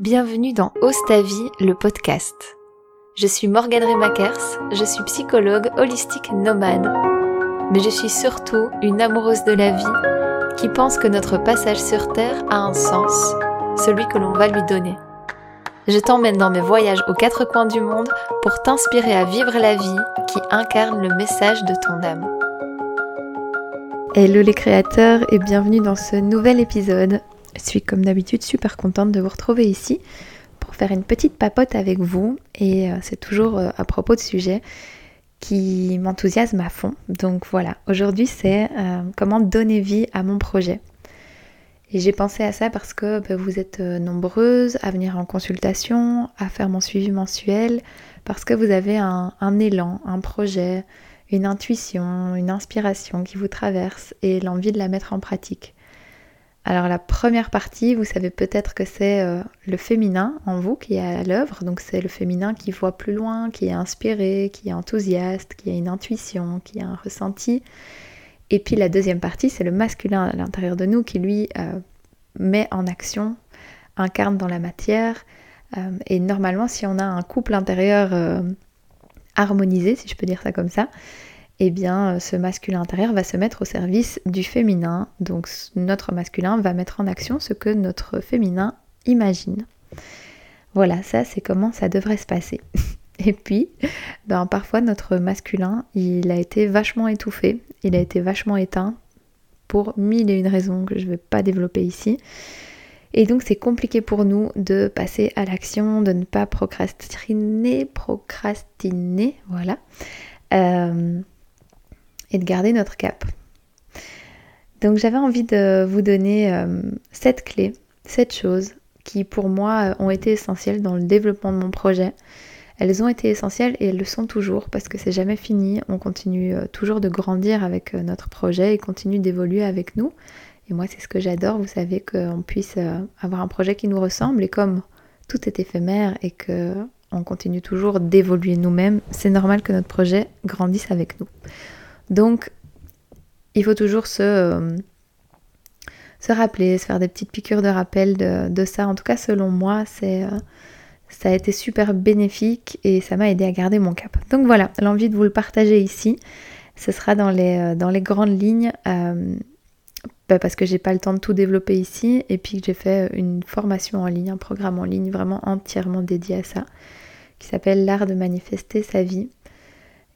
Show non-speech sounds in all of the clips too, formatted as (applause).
Bienvenue dans Ose ta vie, le podcast. Je suis Morgane Remakers, je suis psychologue holistique nomade. Mais je suis surtout une amoureuse de la vie qui pense que notre passage sur Terre a un sens, celui que l'on va lui donner. Je t'emmène dans mes voyages aux quatre coins du monde pour t'inspirer à vivre la vie qui incarne le message de ton âme. Hello les créateurs et bienvenue dans ce nouvel épisode je suis comme d'habitude super contente de vous retrouver ici pour faire une petite papote avec vous et euh, c'est toujours euh, à propos de sujets qui m'enthousiasment à fond. Donc voilà, aujourd'hui c'est euh, comment donner vie à mon projet. Et j'ai pensé à ça parce que bah, vous êtes nombreuses à venir en consultation, à faire mon suivi mensuel, parce que vous avez un, un élan, un projet, une intuition, une inspiration qui vous traverse et l'envie de la mettre en pratique. Alors la première partie, vous savez peut-être que c'est euh, le féminin en vous qui est à l'œuvre, donc c'est le féminin qui voit plus loin, qui est inspiré, qui est enthousiaste, qui a une intuition, qui a un ressenti. Et puis la deuxième partie, c'est le masculin à l'intérieur de nous qui lui euh, met en action, incarne dans la matière. Euh, et normalement, si on a un couple intérieur harmonisé, si je peux dire ça comme ça, eh bien euh, ce masculin intérieur va se mettre au service du féminin. Donc notre masculin va mettre en action ce que notre féminin imagine. Voilà, ça c'est comment ça devrait se passer. (laughs) Et puis, ben, parfois notre masculin, il a été vachement étouffé, il a été vachement éteint pour mille et une raisons que je ne vais pas développer ici. Et donc c'est compliqué pour nous de passer à l'action, de ne pas procrastiner, procrastiner, voilà. Euh, et de garder notre cap. Donc j'avais envie de vous donner euh, cette clé, cette chose qui pour moi euh, ont été essentielles dans le développement de mon projet. Elles ont été essentielles et elles le sont toujours parce que c'est jamais fini. On continue euh, toujours de grandir avec notre projet et continue d'évoluer avec nous. Et moi c'est ce que j'adore, vous savez qu'on puisse avoir un projet qui nous ressemble et comme tout est éphémère et que on continue toujours d'évoluer nous-mêmes, c'est normal que notre projet grandisse avec nous. Donc, il faut toujours se, euh, se rappeler, se faire des petites piqûres de rappel de, ça. En tout cas, selon moi, c'est, euh, ça a été super bénéfique et ça m'a aidé à garder mon cap. Donc voilà, l'envie de vous le partager ici, ce sera dans les, euh, dans les grandes lignes. Bah, parce que j'ai pas le temps de tout développer ici et puis que j'ai fait une formation en ligne, un programme en ligne vraiment entièrement dédié à ça qui s'appelle l'art de manifester sa vie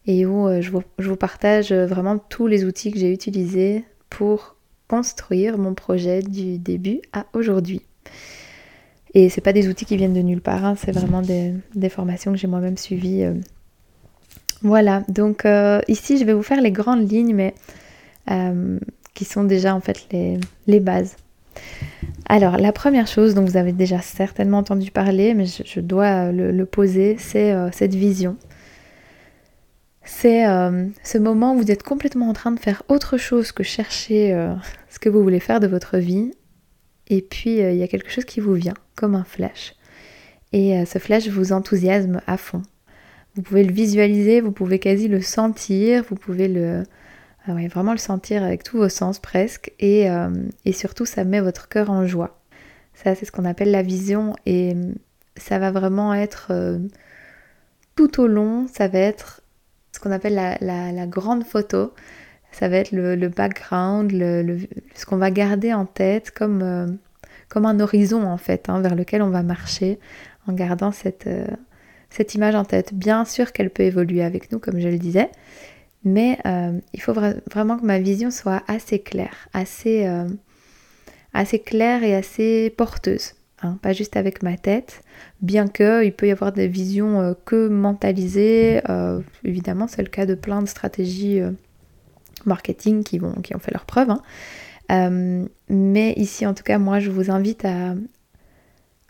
et où euh, je vous, partage euh, vraiment tous les outils que j'ai utilisés pour construire mon projet du début à aujourd'hui. Et c'est pas des outils qui viennent de nulle part, hein, c'est vraiment des, formations que j'ai moi-même suivies. Euh. Voilà, donc ici je vais vous faire les grandes lignes, mais qui sont déjà en fait les, bases. Alors la première chose dont vous avez déjà certainement entendu parler, mais je, dois le poser, c'est cette vision c'est euh, ce moment où vous êtes complètement en train de faire autre chose que chercher euh, ce que vous voulez faire de votre vie. Et puis euh, il y a quelque chose qui vous vient, comme un flash. Et ce flash vous enthousiasme à fond. Vous pouvez le visualiser, vous pouvez quasi le sentir, vous pouvez le, ah vraiment le sentir avec tous vos sens presque. Et, surtout, ça met votre cœur en joie. Ça, c'est ce qu'on appelle la vision. Et ça va vraiment être tout au long, ça va être qu'on appelle la, grande photo. Ça va être le, background, ce qu'on va garder en tête comme, euh, un horizon en fait, hein, vers lequel on va marcher en gardant cette, euh, cette image en tête. Bien sûr qu'elle peut évoluer avec nous, comme je le disais, mais euh, il faut vraiment que ma vision soit assez claire, assez claire et assez porteuse. Hein, pas juste avec ma tête, bien qu'il peut y avoir des visions euh, que mentalisées. Euh, évidemment, c'est le cas de plein de stratégies euh, marketing qui, vont, qui ont fait leurs preuves. Hein. mais ici, en tout cas, moi, je vous invite à,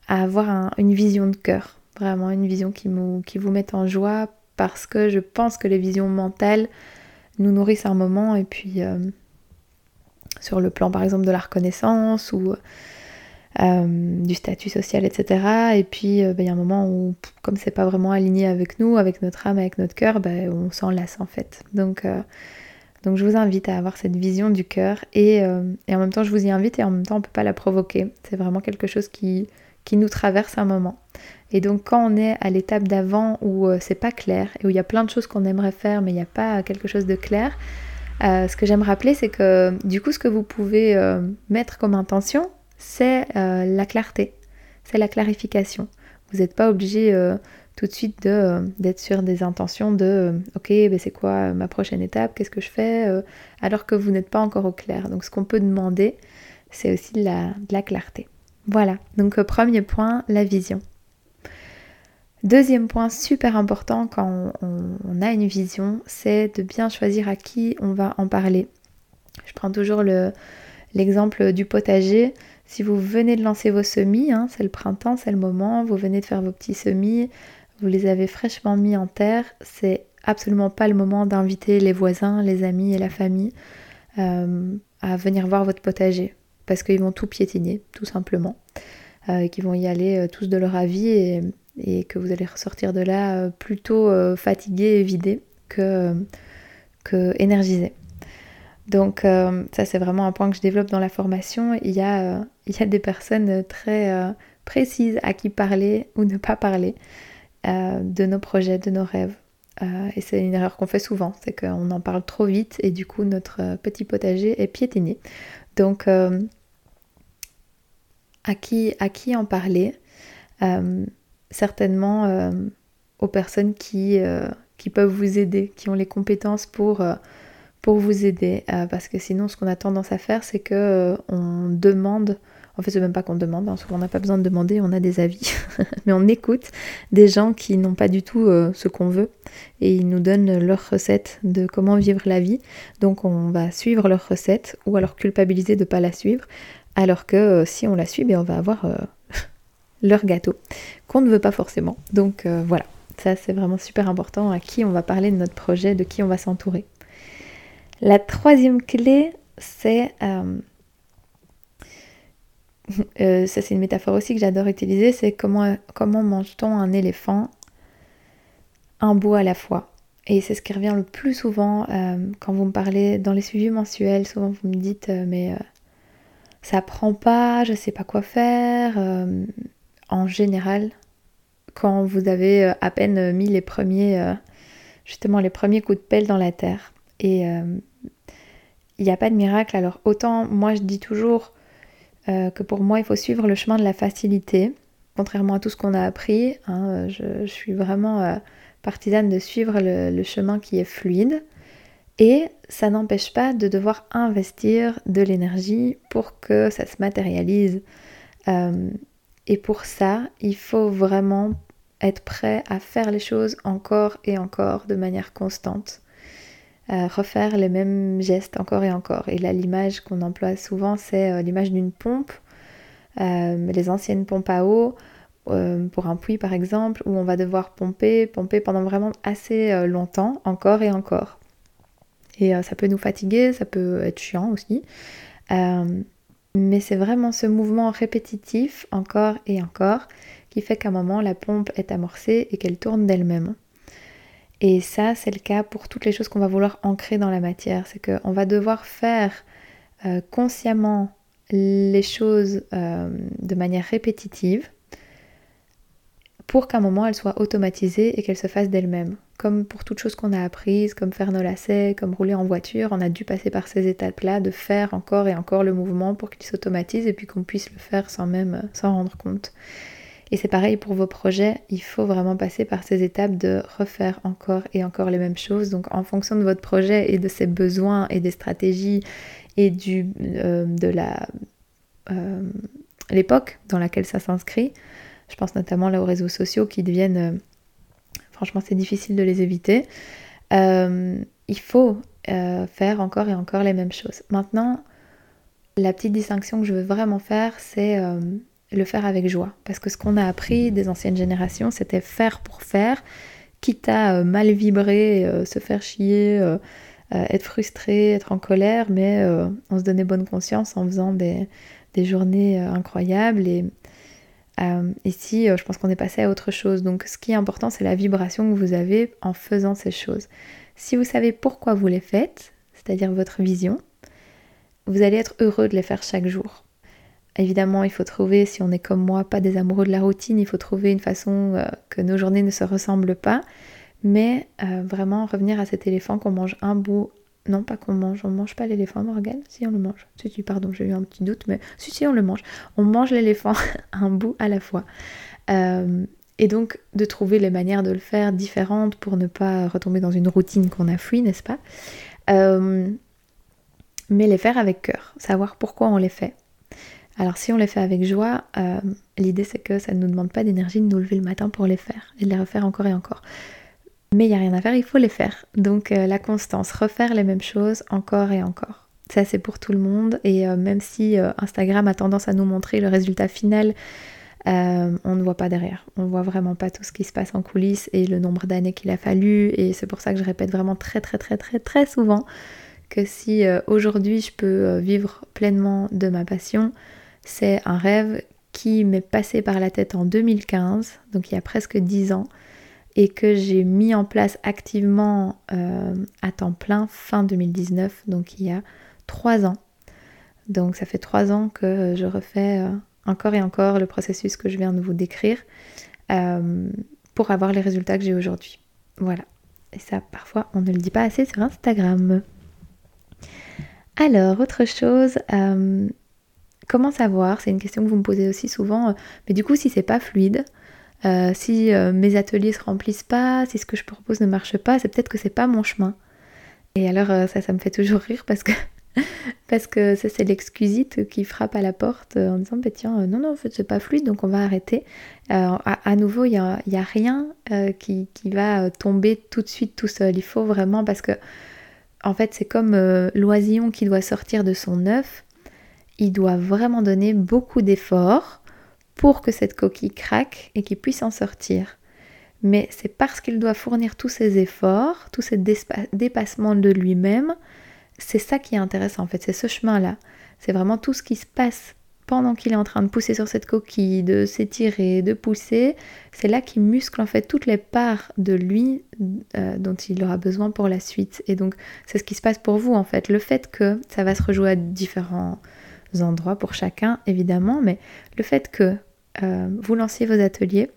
avoir une vision de cœur, vraiment une vision qui, qui vous met en joie, parce que je pense que les visions mentales nous nourrissent un moment, et puis sur le plan, par exemple, de la reconnaissance ou euh, du statut social, etc. Et puis euh, bah, il y a un moment où, comme c'est pas vraiment aligné avec nous, avec notre âme, avec notre cœur, bah, on s'en lasse en fait. Donc, euh, donc je vous invite à avoir cette vision du cœur et, en même temps je vous y invite et en même temps on peut pas la provoquer. C'est vraiment quelque chose qui, qui nous traverse un moment. Et donc quand on est à l'étape d'avant où c'est pas clair et où il y a plein de choses qu'on aimerait faire mais il n'y a pas quelque chose de clair, ce que j'aime rappeler c'est que du coup ce que vous pouvez mettre comme intention c'est la clarté, c'est la clarification. Vous n'êtes pas obligé tout de suite euh, d'être sur des intentions de euh, ok ben c'est quoi ma prochaine étape qu'est-ce que je fais euh, alors que vous n'êtes pas encore au clair. Donc ce qu'on peut demander c'est aussi de la, clarté. Voilà. Donc premier point la vision. Deuxième point super important quand on, a une vision c'est de bien choisir à qui on va en parler. Je prends toujours l'exemple du potager si vous venez de lancer vos semis, hein, c'est le printemps, c'est le moment, vous venez de faire vos petits semis, vous les avez fraîchement mis en terre, c'est absolument pas le moment d'inviter les voisins, les amis et la famille euh, à venir voir votre potager parce qu'ils vont tout piétiner, tout simplement, euh, qu'ils vont y aller euh, tous de leur avis et, que vous allez ressortir de là plutôt fatigué et vidé que, que. Donc ça c'est vraiment un point que je développe dans la formation. Il y a, il y a des personnes très précises à qui parler ou ne pas parler. Euh, de nos projets, de nos rêves. Euh, et c'est une erreur qu'on fait souvent, c'est qu'on en parle trop vite et du coup notre euh, petit potager est piétiné. Donc à, qui, à qui en parler? Certainement aux personnes qui, qui peuvent vous aider, qui ont les compétences pour pour vous aider parce que sinon ce qu'on a tendance à faire c'est que on demande en fait, c'est même pas qu'on demande, hein, souvent on n'a pas besoin de demander, on a des avis, (laughs) mais on écoute des gens qui n'ont pas du tout euh, ce qu'on veut et ils nous donnent leurs recettes de comment vivre la vie. Donc on va suivre leurs recettes ou alors culpabiliser de ne pas la suivre, alors que euh, si on la suit, ben, on va avoir euh, (laughs) leur gâteau qu'on ne veut pas forcément. Donc voilà, ça c'est vraiment super important à qui on va parler de notre projet, de qui on va s'entourer. La troisième clé, c'est (laughs) euh, ça c'est une métaphore aussi que j'adore utiliser, c'est comment, mange-t-on un éléphant? Un bout à la fois. Et c'est ce qui revient le plus souvent euh, quand vous me parlez dans les suivis mensuels. Souvent vous me dites euh, mais ça prend pas, je sais pas quoi faire. en général, quand vous avez à peine mis les premiers, justement les premiers coups de pelle dans la terre. Et il n'y a pas de miracle. Alors autant moi je dis toujours euh, que pour moi, il faut suivre le chemin de la facilité, contrairement à tout ce qu'on a appris. Hein, je, suis vraiment euh, partisane de suivre le, chemin qui est fluide. Et ça n'empêche pas de devoir investir de l'énergie pour que ça se matérialise. Euh, et pour ça, il faut vraiment être prêt à faire les choses encore et encore de manière constante refaire les mêmes gestes encore et encore. Et là, l'image qu'on emploie souvent, c'est euh, l'image d'une pompe, euh, les anciennes pompes à eau, euh, pour un puits par exemple, où on va devoir pomper, pomper pendant vraiment assez longtemps, encore et encore. Et ça peut nous fatiguer, ça peut être chiant aussi. mais c'est vraiment ce mouvement répétitif, encore et encore, qui fait qu'à un moment, la pompe est amorcée et qu'elle tourne d'elle-même. Et ça, c'est le cas pour toutes les choses qu'on va vouloir ancrer dans la matière. C'est qu'on va devoir faire euh, consciemment les choses euh, de manière répétitive pour qu'à un moment elles soient automatisées et qu'elles se fassent d'elles-mêmes. Comme pour toutes choses qu'on a apprises, comme faire nos lacets, comme rouler en voiture, on a dû passer par ces étapes-là, de faire encore et encore le mouvement pour qu'il s'automatise et puis qu'on puisse le faire sans même euh, s'en rendre compte. Et c'est pareil pour vos projets, il faut vraiment passer par ces étapes de refaire encore et encore les mêmes choses. Donc en fonction de votre projet et de ses besoins et des stratégies et du, euh, de euh, l'époque dans laquelle ça s'inscrit, je pense notamment là aux réseaux sociaux qui deviennent, euh, franchement c'est difficile de les éviter, il faut faire encore et encore les mêmes choses. Maintenant, la petite distinction que je veux vraiment faire, c'est le faire avec joie. Parce que ce qu'on a appris des anciennes générations, c'était faire pour faire, quitte à euh, mal vibrer, euh, se faire chier, euh, être frustré, être en colère, mais on se donnait bonne conscience en faisant des, journées incroyables. Et ici, je pense qu'on est passé à autre chose. Donc ce qui est important, c'est la vibration que vous avez en faisant ces choses. Si vous savez pourquoi vous les faites, c'est-à-dire votre vision, vous allez être heureux de les faire chaque jour. Évidemment, il faut trouver, si on est comme moi, pas des amoureux de la routine, il faut trouver une façon euh, que nos journées ne se ressemblent pas. Mais euh, vraiment revenir à cet éléphant qu'on mange un bout. Non, pas qu'on mange, on ne mange pas l'éléphant, Morgane? Si, on le mange. Si, si, pardon, j'ai eu un petit doute, mais si, si, on le mange. On mange l'éléphant (laughs) un bout à la fois. Euh, et donc, de trouver les manières de le faire différentes pour ne pas retomber dans une routine qu'on a fui, n'est-ce pas? Mais les faire avec cœur, savoir pourquoi on les fait. Alors si on les fait avec joie, euh, l'idée c'est que ça ne nous demande pas d'énergie de nous lever le matin pour les faire et de les refaire encore et encore. Mais il n'y a rien à faire, il faut les faire. Donc euh, la constance, refaire les mêmes choses encore et encore. Ça c'est pour tout le monde et euh, même si Instagram a tendance à nous montrer le résultat final, on ne voit pas derrière. On ne voit vraiment pas tout ce qui se passe en coulisses et le nombre d'années qu'il a fallu. Et c'est pour ça que je répète vraiment très très très très très souvent que si aujourd'hui je peux vivre pleinement de ma passion, c'est un rêve qui m'est passé par la tête en 2015, donc il y a presque 10 ans, et que j'ai mis en place activement euh, à temps plein fin 2019, donc il y a 3 ans. Donc ça fait 3 ans que je refais euh, encore et encore le processus que je viens de vous décrire euh, pour avoir les résultats que j'ai aujourd'hui. Voilà. Et ça, parfois, on ne le dit pas assez sur Instagram. Alors, autre chose, Comment savoir? C'est une question que vous me posez aussi souvent. Euh, mais du coup, si c'est pas fluide, euh, si euh, mes ateliers se remplissent pas, si ce que je propose ne marche pas, c'est peut-être que c'est pas mon chemin. Et alors ça, ça me fait toujours rire parce que (laughs) parce que c'est l'excusite qui frappe à la porte en disant bah, tiens non non en fait c'est pas fluide donc on va arrêter. À, nouveau il n'y a, rien qui, qui, va tomber tout de suite tout seul. Il faut vraiment parce que en fait c'est comme l'oisillon qui doit sortir de son œuf il doit vraiment donner beaucoup d'efforts pour que cette coquille craque et qu'il puisse en sortir. Mais c'est parce qu'il doit fournir tous ces efforts, tous ces dépassements de lui-même, c'est ça qui est intéressant en fait, c'est ce chemin-là. C'est vraiment tout ce qui se passe pendant qu'il est en train de pousser sur cette coquille, de s'étirer, de pousser, c'est là qu'il muscle en fait toutes les parts de lui euh, dont il aura besoin pour la suite. Et donc c'est ce qui se passe pour vous en fait. Le fait que ça va se rejouer à différents endroits pour chacun, évidemment, mais le fait que euh, vous lanciez vos ateliers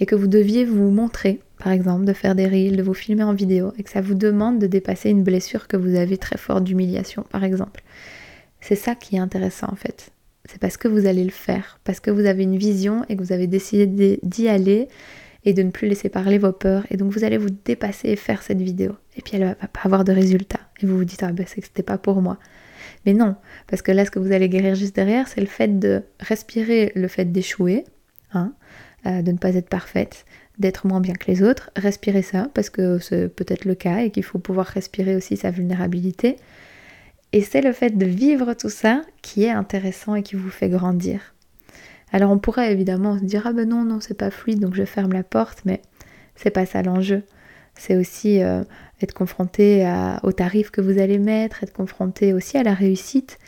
et que vous deviez vous montrer, par exemple, de faire des reels, de vous filmer en vidéo, et que ça vous demande de dépasser une blessure que vous avez très forte d'humiliation, par exemple. C'est ça qui est intéressant en fait. C'est parce que vous allez le faire, parce que vous avez une vision et que vous avez décidé d'y aller et de ne plus laisser parler vos peurs. Et donc vous allez vous dépasser et faire cette vidéo. Et puis elle va pas avoir de résultat. Et vous vous dites, ah ben c'est que c'était pas pour moi. Mais non, parce que là, ce que vous allez guérir juste derrière, c'est le fait de respirer le fait d'échouer, hein, euh, de ne pas être parfaite, d'être moins bien que les autres. Respirer ça, parce que c'est peut-être le cas et qu'il faut pouvoir respirer aussi sa vulnérabilité. Et c'est le fait de vivre tout ça qui est intéressant et qui vous fait grandir. Alors on pourrait évidemment se dire ah ben non non c'est pas fluide donc je ferme la porte mais c'est pas ça l'enjeu. C'est aussi euh, être confronté au tarif que vous allez mettre, être confronté aussi à la réussite.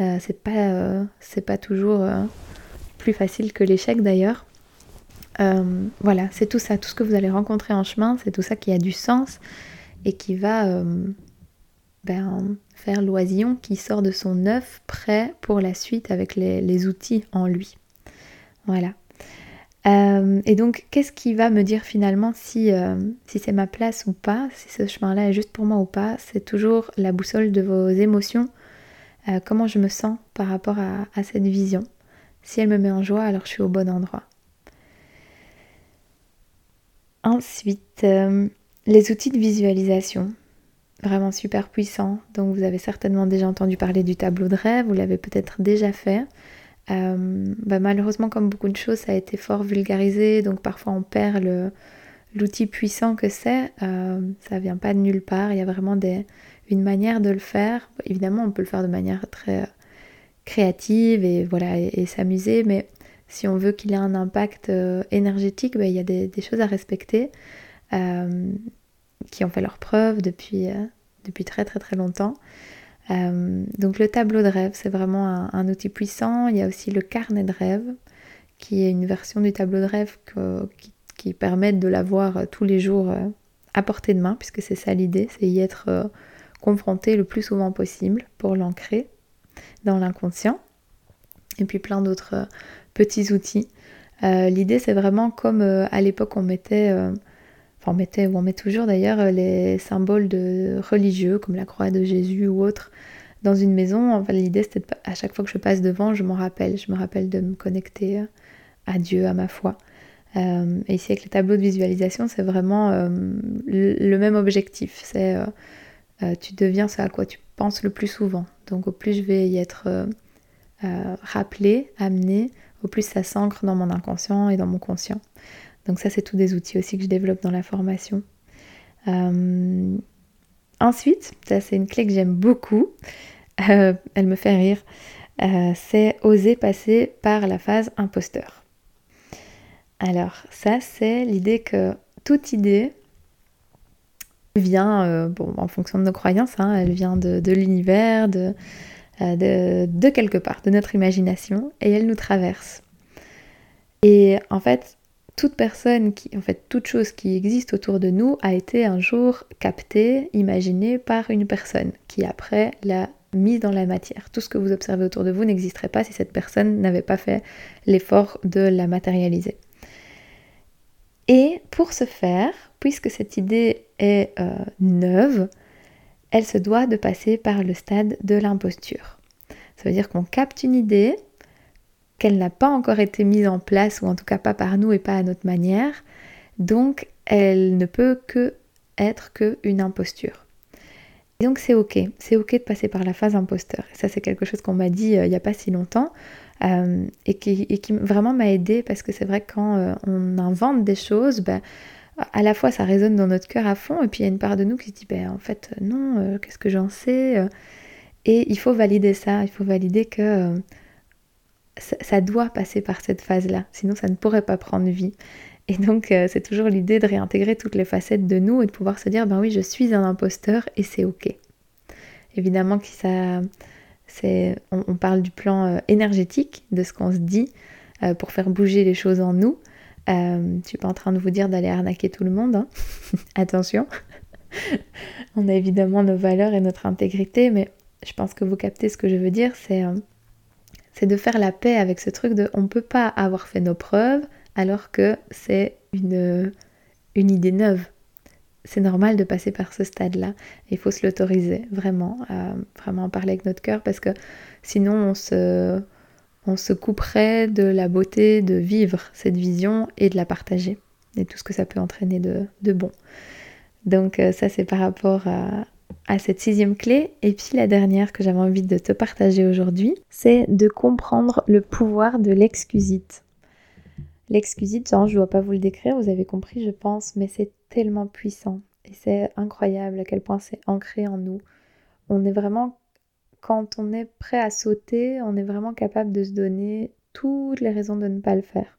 Euh, c'est pas, euh, pas toujours euh, plus facile que l'échec d'ailleurs. voilà, c'est tout ça, tout ce que vous allez rencontrer en chemin, c'est tout ça qui a du sens et qui va ben, faire l'oisillon qui sort de son œuf prêt pour la suite avec les outils en lui. Voilà. Euh, et donc, qu'est-ce qui va me dire finalement si, euh, si c'est ma place ou pas, si ce chemin-là est juste pour moi ou pas? C'est toujours la boussole de vos émotions, euh, comment je me sens par rapport à, à, cette vision? Si elle me met en joie, alors je suis au bon endroit. Ensuite, les outils de visualisation, vraiment super puissants. Donc, vous avez certainement déjà entendu parler du tableau de rêve, vous l'avez peut-être déjà fait. Euh, bah, malheureusement, comme beaucoup de choses, ça a été fort vulgarisé, donc parfois on perd l'outil puissant que c'est. Euh, ça vient pas de nulle part, il y a vraiment des, une manière de le faire. Évidemment, on peut le faire de manière très créative et voilà et, s'amuser, mais si on veut qu'il ait un impact euh, énergétique, bah, il y a des, choses à respecter qui ont fait leur preuve depuis, depuis très très très longtemps. Euh, donc le tableau de rêve, c'est vraiment un, outil puissant. Il y a aussi le carnet de rêve, qui est une version du tableau de rêve qui, permet de l'avoir euh, tous les jours euh, à portée de main, puisque c'est ça l'idée, c'est y être confronté le plus souvent possible pour l'ancrer dans l'inconscient. et puis plein d'autres petits outils. L'idée c'est vraiment comme à l'époque on mettait on mettait, met toujours d'ailleurs, euh, les symboles religieux, comme la croix de Jésus ou autre, dans une maison. Enfin, l'idée, c'était à chaque fois que je passe devant, je m'en rappelle. Je me rappelle de me connecter euh, à Dieu, à ma foi. Euh, et ici, avec les tableaux de visualisation, c'est vraiment le, même objectif. C'est tu deviens ce à quoi tu penses le plus souvent. Donc, au plus je vais y être rappelé, amené, au plus ça s'ancre dans mon inconscient et dans mon conscient. Donc ça, c'est tous des outils aussi que je développe dans la formation. Euh, ensuite, ça c'est une clé que j'aime beaucoup, euh, elle me fait rire, euh, c'est oser passer par la phase imposteur. Alors ça, c'est l'idée que toute idée vient, bon, en fonction de nos croyances, hein, elle vient de, l'univers, de, de quelque part, de notre imagination, et elle nous traverse. Et en fait, toute personne qui, en fait, toute chose qui existe autour de nous a été un jour captée, imaginée par une personne qui après l'a mise dans la matière. Tout ce que vous observez autour de vous n'existerait pas si cette personne n'avait pas fait l'effort de la matérialiser. Et pour ce faire, puisque cette idée est euh, neuve, elle se doit de passer par le stade de l'imposture. Ça veut dire qu'on capte une idée, qu'elle n'a pas encore été mise en place, ou en tout cas pas par nous et pas à notre manière. Donc elle ne peut que être qu'une imposture. Et donc c'est ok, c'est ok de passer par la phase imposteur. Ça c'est quelque chose qu'on m'a dit euh, il n'y a pas si longtemps euh, et, qui, vraiment m'a aidé parce que c'est vrai que quand euh, on invente des choses, ben, à la fois ça résonne dans notre cœur à fond et puis il y a une part de nous qui se dit ben, en fait non, qu'est-ce que j'en sais Et il faut valider ça, il faut valider que ça, doit passer par cette phase-là, sinon ça ne pourrait pas prendre vie. Et donc euh, c'est toujours l'idée de réintégrer toutes les facettes de nous et de pouvoir se dire, ben oui, je suis un imposteur et c'est ok. Évidemment que ça, c'est, on, parle du plan euh, énergétique, de ce qu'on se dit euh, pour faire bouger les choses en nous. je suis pas en train de vous dire d'aller arnaquer tout le monde, hein. (laughs) attention. (laughs) on a évidemment nos valeurs et notre intégrité, mais je pense que vous captez ce que je veux dire, c'est c'est de faire la paix avec ce truc de on ne peut pas avoir fait nos preuves alors que c'est une, une idée neuve. C'est normal de passer par ce stade-là. Il faut se l'autoriser, vraiment, vraiment en parler avec notre cœur parce que sinon on se, on se couperait de la beauté de vivre cette vision et de la partager et tout ce que ça peut entraîner de, de bon. Donc euh, ça c'est par rapport à, à cette sixième clé. Et puis la dernière que j'avais envie de te partager aujourd'hui, c'est de comprendre le pouvoir de l'excusite. L'excusite, genre, je ne dois pas vous le décrire, vous avez compris, je pense, mais c'est tellement puissant. Et c'est incroyable à quel point c'est ancré en nous. On est vraiment, quand on est prêt à sauter, on est vraiment capable de se donner toutes les raisons de ne pas le faire.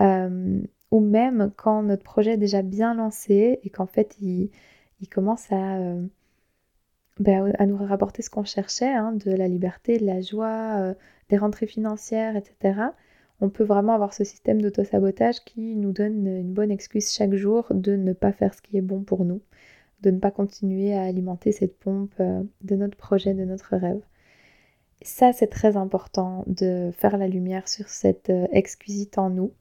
Euh, ou même quand notre projet est déjà bien lancé et qu'en fait il, commence à, euh, ben, à nous rapporter ce qu'on cherchait, hein, de la liberté, de la joie, euh, des rentrées financières, etc. On peut vraiment avoir ce système d'auto-sabotage qui nous donne une bonne excuse chaque jour de ne pas faire ce qui est bon pour nous, de ne pas continuer à alimenter cette pompe euh, de notre projet, de notre rêve. Ça, c'est très important de faire la lumière sur cette excusite en nous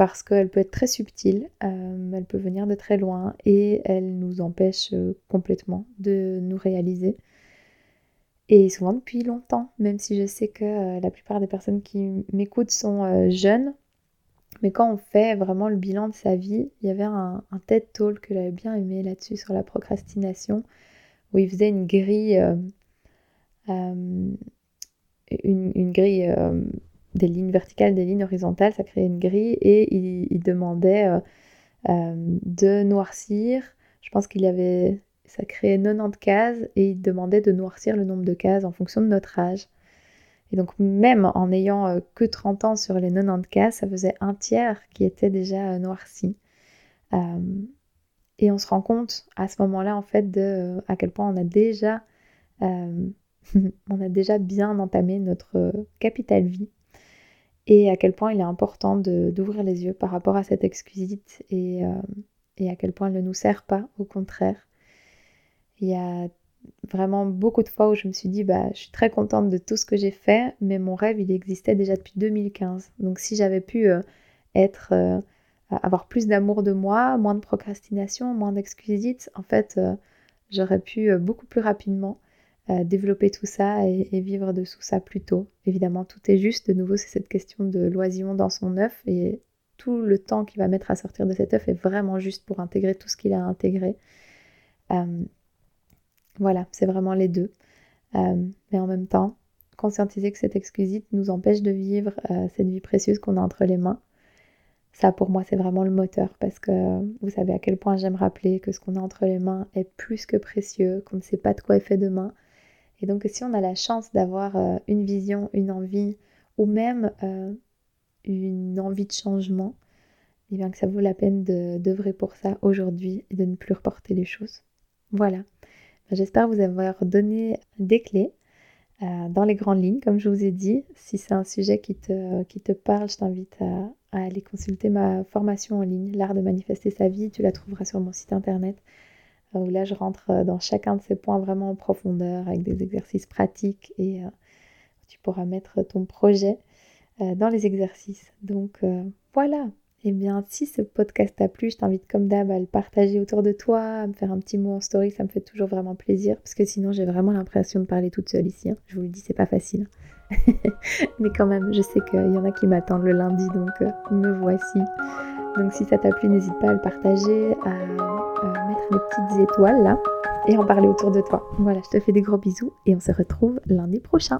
parce qu'elle peut être très subtile, euh, elle peut venir de très loin et elle nous empêche euh, complètement de nous réaliser. Et souvent depuis longtemps, même si je sais que euh, la plupart des personnes qui m'écoutent sont jeunes, mais quand on fait vraiment le bilan de sa vie, il y avait un, TED Talk que j'avais bien aimé là-dessus sur la procrastination, où il faisait une grille, une, une, grille des lignes verticales, des lignes horizontales, ça créait une grille et il, demandait euh, euh, de noircir. Je pense qu'il y avait, ça créait 90 cases et il demandait de noircir le nombre de cases en fonction de notre âge. Et donc même en n'ayant euh, que 30 ans sur les 90 cases, ça faisait un tiers qui était déjà noirci. et on se rend compte à ce moment-là en fait de à quel point on a déjà (laughs) on a déjà bien entamé notre capital vie et à quel point il est important d'ouvrir les yeux par rapport à cette exquisite et, euh, et, à quel point elle ne nous sert pas, au contraire. Il y a vraiment beaucoup de fois où je me suis dit, bah, je suis très contente de tout ce que j'ai fait, mais mon rêve, il existait déjà depuis 2015. Donc si j'avais pu euh, euh, avoir plus d'amour de moi, moins de procrastination, moins d'exquisite, en fait, j'aurais pu beaucoup plus rapidement développer tout ça et, vivre dessous ça plus tôt. Évidemment, tout est juste. De nouveau, c'est cette question de l'oisillon dans son œuf et tout le temps qu'il va mettre à sortir de cet œuf est vraiment juste pour intégrer tout ce qu'il a intégré. Voilà, c'est vraiment les deux. Euh, mais en même temps, conscientiser que cette exquisite nous empêche de vivre euh, cette vie précieuse qu'on a entre les mains. Ça, pour moi, c'est vraiment le moteur parce que vous savez à quel point j'aime rappeler que ce qu'on a entre les mains est plus que précieux, qu'on ne sait pas de quoi est fait demain. Et donc, si on a la chance d'avoir euh, une vision, une envie ou même une envie de changement, eh bien que ça vaut la peine d'œuvrer pour ça aujourd'hui et de ne plus reporter les choses. Voilà. J'espère vous avoir donné des clés euh, dans les grandes lignes, comme je vous ai dit. Si c'est un sujet qui te, qui te parle, je t'invite à, aller consulter ma formation en ligne, L'art de manifester sa vie. Tu la trouveras sur mon site internet, euh, où là je rentre euh, dans chacun de ces points vraiment en profondeur, avec des exercices pratiques et tu pourras mettre ton projet dans les exercices. Donc voilà, eh bien, si ce podcast t'a plu, je t'invite comme d'hab à le partager autour de toi, à me faire un petit mot en story, ça me fait toujours vraiment plaisir, parce que sinon j'ai vraiment l'impression de parler toute seule ici. Hein. Je vous le dis, c'est pas facile. (laughs) Mais quand même, je sais qu'il y en a qui m'attendent le lundi, donc euh, me voici. Donc si ça t'a plu, n'hésite pas à le partager, à, mettre les petites étoiles là, et en parler autour de toi. Voilà, je te fais des gros bisous, et on se retrouve lundi prochain.